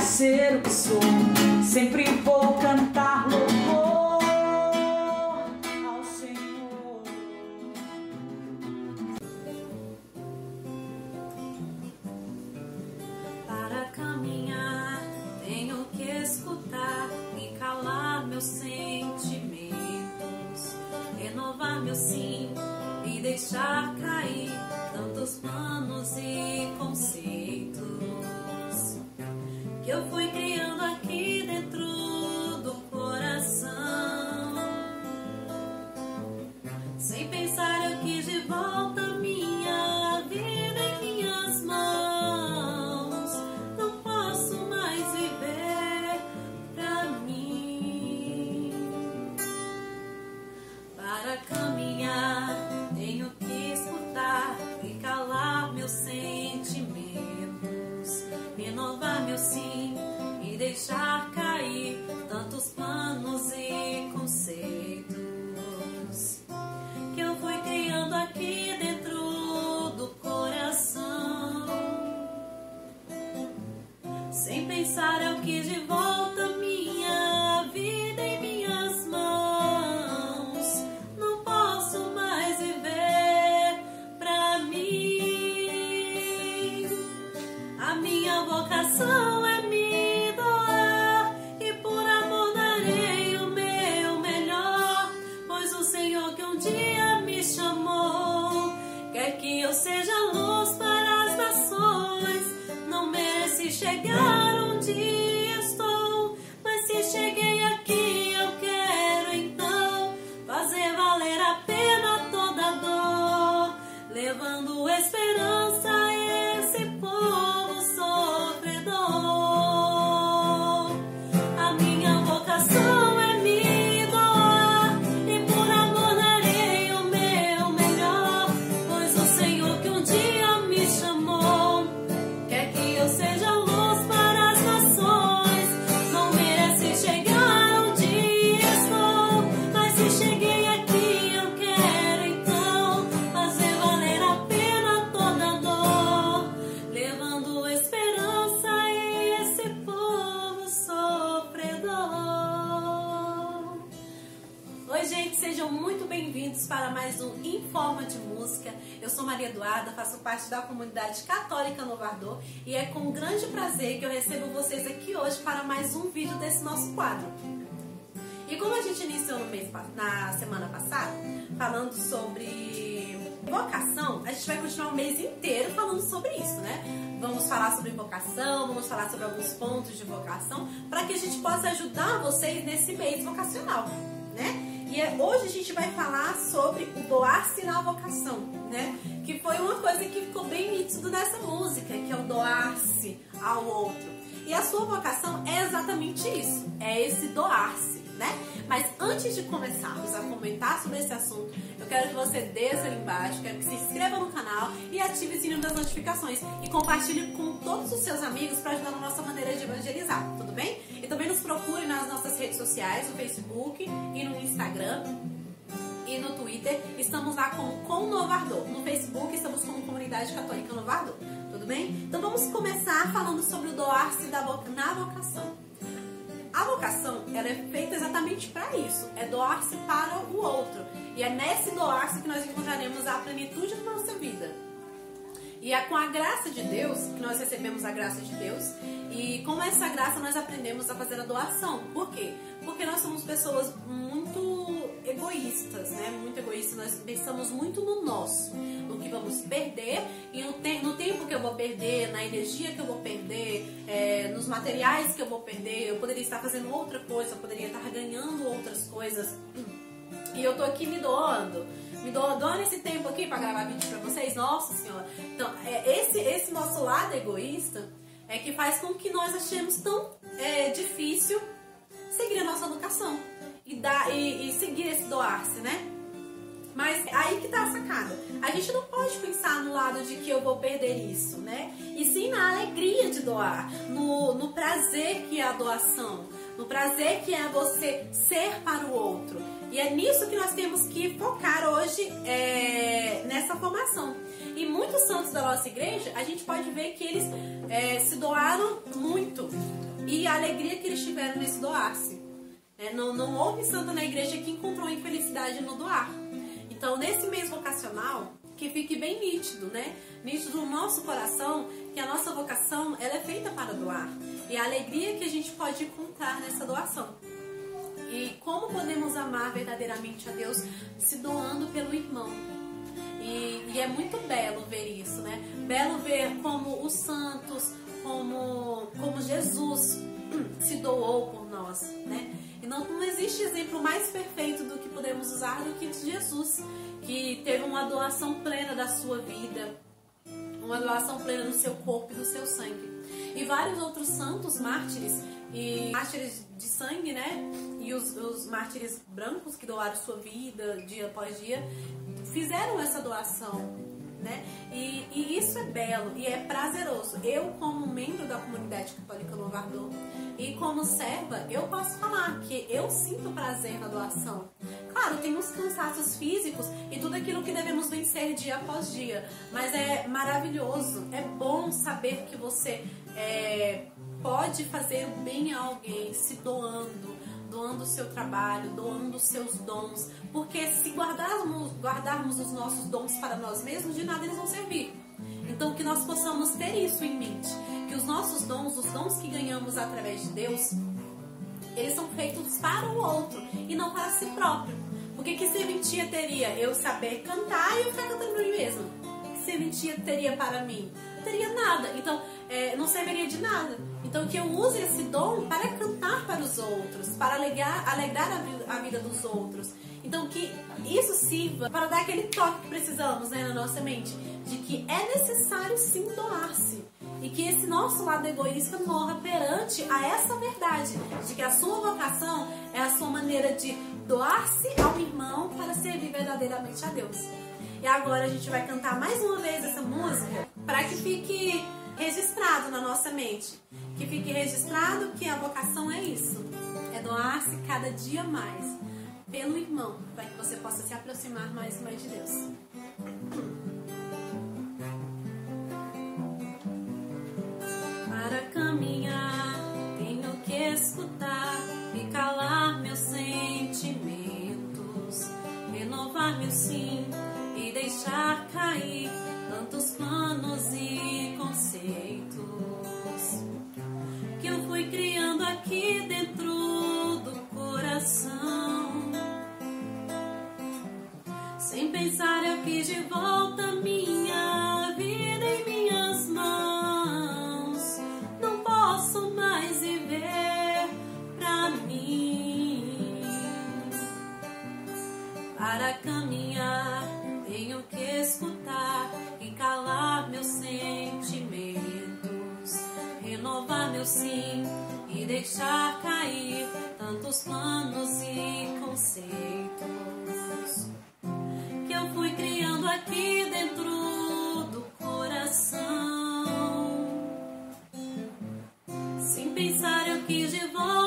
ser o que sou. Eu fui vocação Maria Eduarda, faço parte da comunidade católica Novo Ardor e é com grande prazer que eu recebo vocês aqui hoje para mais um vídeo desse nosso quadro. E como a gente iniciou no mês, na semana passada, falando sobre vocação, a gente vai continuar o mês inteiro falando sobre isso, né? Vamos falar sobre vocação, vamos falar sobre alguns pontos de vocação, para que a gente possa ajudar vocês nesse mês vocacional? E é- hoje a gente vai falar sobre o doar-se na vocação, né? Que foi uma coisa que ficou bem nítido nessa música, que é o doar-se ao outro. E a sua vocação é exatamente isso, é esse doar-se, né? Mas antes de começarmos a comentar sobre esse assunto, eu quero que você desça ali embaixo, quero que se inscreva no canal e ative o sininho das notificações e compartilhe com todos os seus amigos para ajudar na nossa maneira de evangelizar, tudo bem? Também nos procure nas nossas redes sociais, no Facebook e no Instagram e no Twitter estamos lá Com Novo Ardor. No Facebook estamos como Comunidade Católica Novo Ardor. Tudo bem? Então vamos começar falando sobre o doar-se vo- na vocação. A vocação ela é feita exatamente para isso, é doar-se para o outro. E é nesse doar-se que nós encontraremos a plenitude da nossa vida. E é com a graça de Deus que nós recebemos a graça de Deus. E com essa graça nós aprendemos a fazer a doação. Por quê? Porque nós somos pessoas muito egoístas, né? Muito egoístas. Nós pensamos muito no nosso, no que vamos perder e no, te- no tempo que eu vou perder, na energia que eu vou perder, é, nos materiais que eu vou perder. Eu poderia estar fazendo outra coisa, eu poderia estar ganhando outras coisas. E eu tô aqui me doando. Me doando esse tempo aqui pra gravar vídeo pra vocês. Nossa senhora. Então, é, esse, esse nosso lado egoísta é que faz com que nós achemos tão é, difícil seguir a nossa vocação. E, dar, e, e seguir esse doar-se, né? Mas aí que tá a sacada. A gente não pode pensar no lado de que eu vou perder isso, né? E sim na alegria de doar, no, no prazer que é a doação, no prazer que é você ser para o outro. E é nisso que nós temos que focar hoje é, nessa formação. E muitos santos da nossa igreja, a gente pode ver que eles é, se doaram muito. E a alegria que eles tiveram nesse doar-se. É, não, não houve santo na igreja que encontrou infelicidade no doar. Então, nesse mês vocacional, que fique bem nítido, né? Nítido no nosso coração que a nossa vocação ela é feita para doar. E a alegria que a gente pode encontrar nessa doação. E como podemos amar verdadeiramente a Deus se doando pelo irmão. E, e é muito belo ver isso, né? Belo ver como os santos, como, como Jesus se doou por nós, né? E não, não existe exemplo mais perfeito do que podemos usar do que Jesus, que teve uma doação plena da sua vida, uma doação plena do seu corpo e do seu sangue. E vários outros santos mártires, e mártires de sangue, né? E os, os mártires brancos que doaram sua vida dia após dia, fizeram essa doação né? E, e, isso é belo e é prazeroso. Eu, como membro da comunidade católica Louvador e como serva, eu posso falar que eu sinto prazer na doação. Claro, tem os cansaços físicos e tudo aquilo que devemos vencer dia após dia, mas é maravilhoso, é bom saber que você é, pode fazer bem a alguém se doando, doando o seu trabalho, doando os seus dons, porque se guardarmos, guardarmos os nossos dons para nós mesmos, de nada eles vão servir. Então que nós possamos ter isso em mente, que os nossos dons, os dons que ganhamos através de Deus, eles são feitos para o outro e não para si próprio. Porque que serventia teria eu saber cantar e eu ficar cantando para mim mesmo? Que serventia teria para mim? Não teria nada. Então, é, não serviria de nada. Então, que eu use esse dom para cantar para os outros, para alegrar, alegrar a, a vida dos outros. Então, que isso sirva para dar aquele toque que precisamos né, na nossa mente, de que é necessário sim doar-se. E que esse nosso lado egoísta morra perante a essa verdade, de que a sua vocação é a sua maneira de doar-se ao irmão para servir verdadeiramente a Deus. E agora a gente vai cantar mais uma vez essa música para que fique registrado na nossa mente. Que fique registrado que a vocação é isso: é doar-se cada dia mais pelo irmão, para que você possa se aproximar mais e mais de Deus. Para caminhar, tenho que escutar e calar meus sentimentos, renovar meu sim e deixar cair tantos planos Sem pensar, eu quis de volta minha vida em minhas mãos. Não posso mais viver pra mim. Para caminhar, tenho que escutar e calar meus sentimentos, renovar meu sim e deixar cair tantos planos e conceitos pensar, eu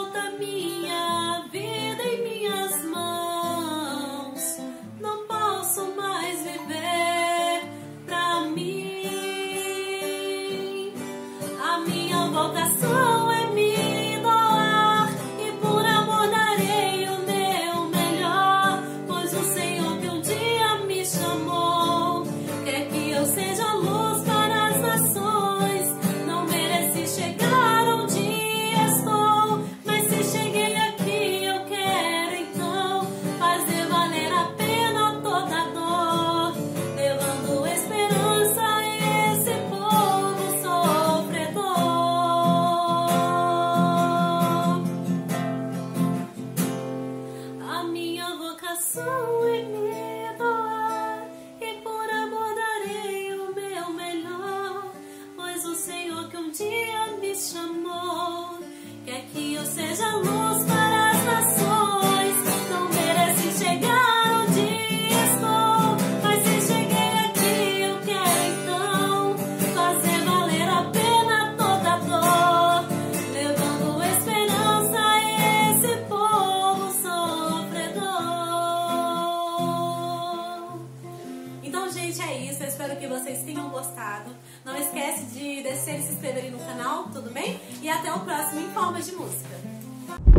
Forma de Música.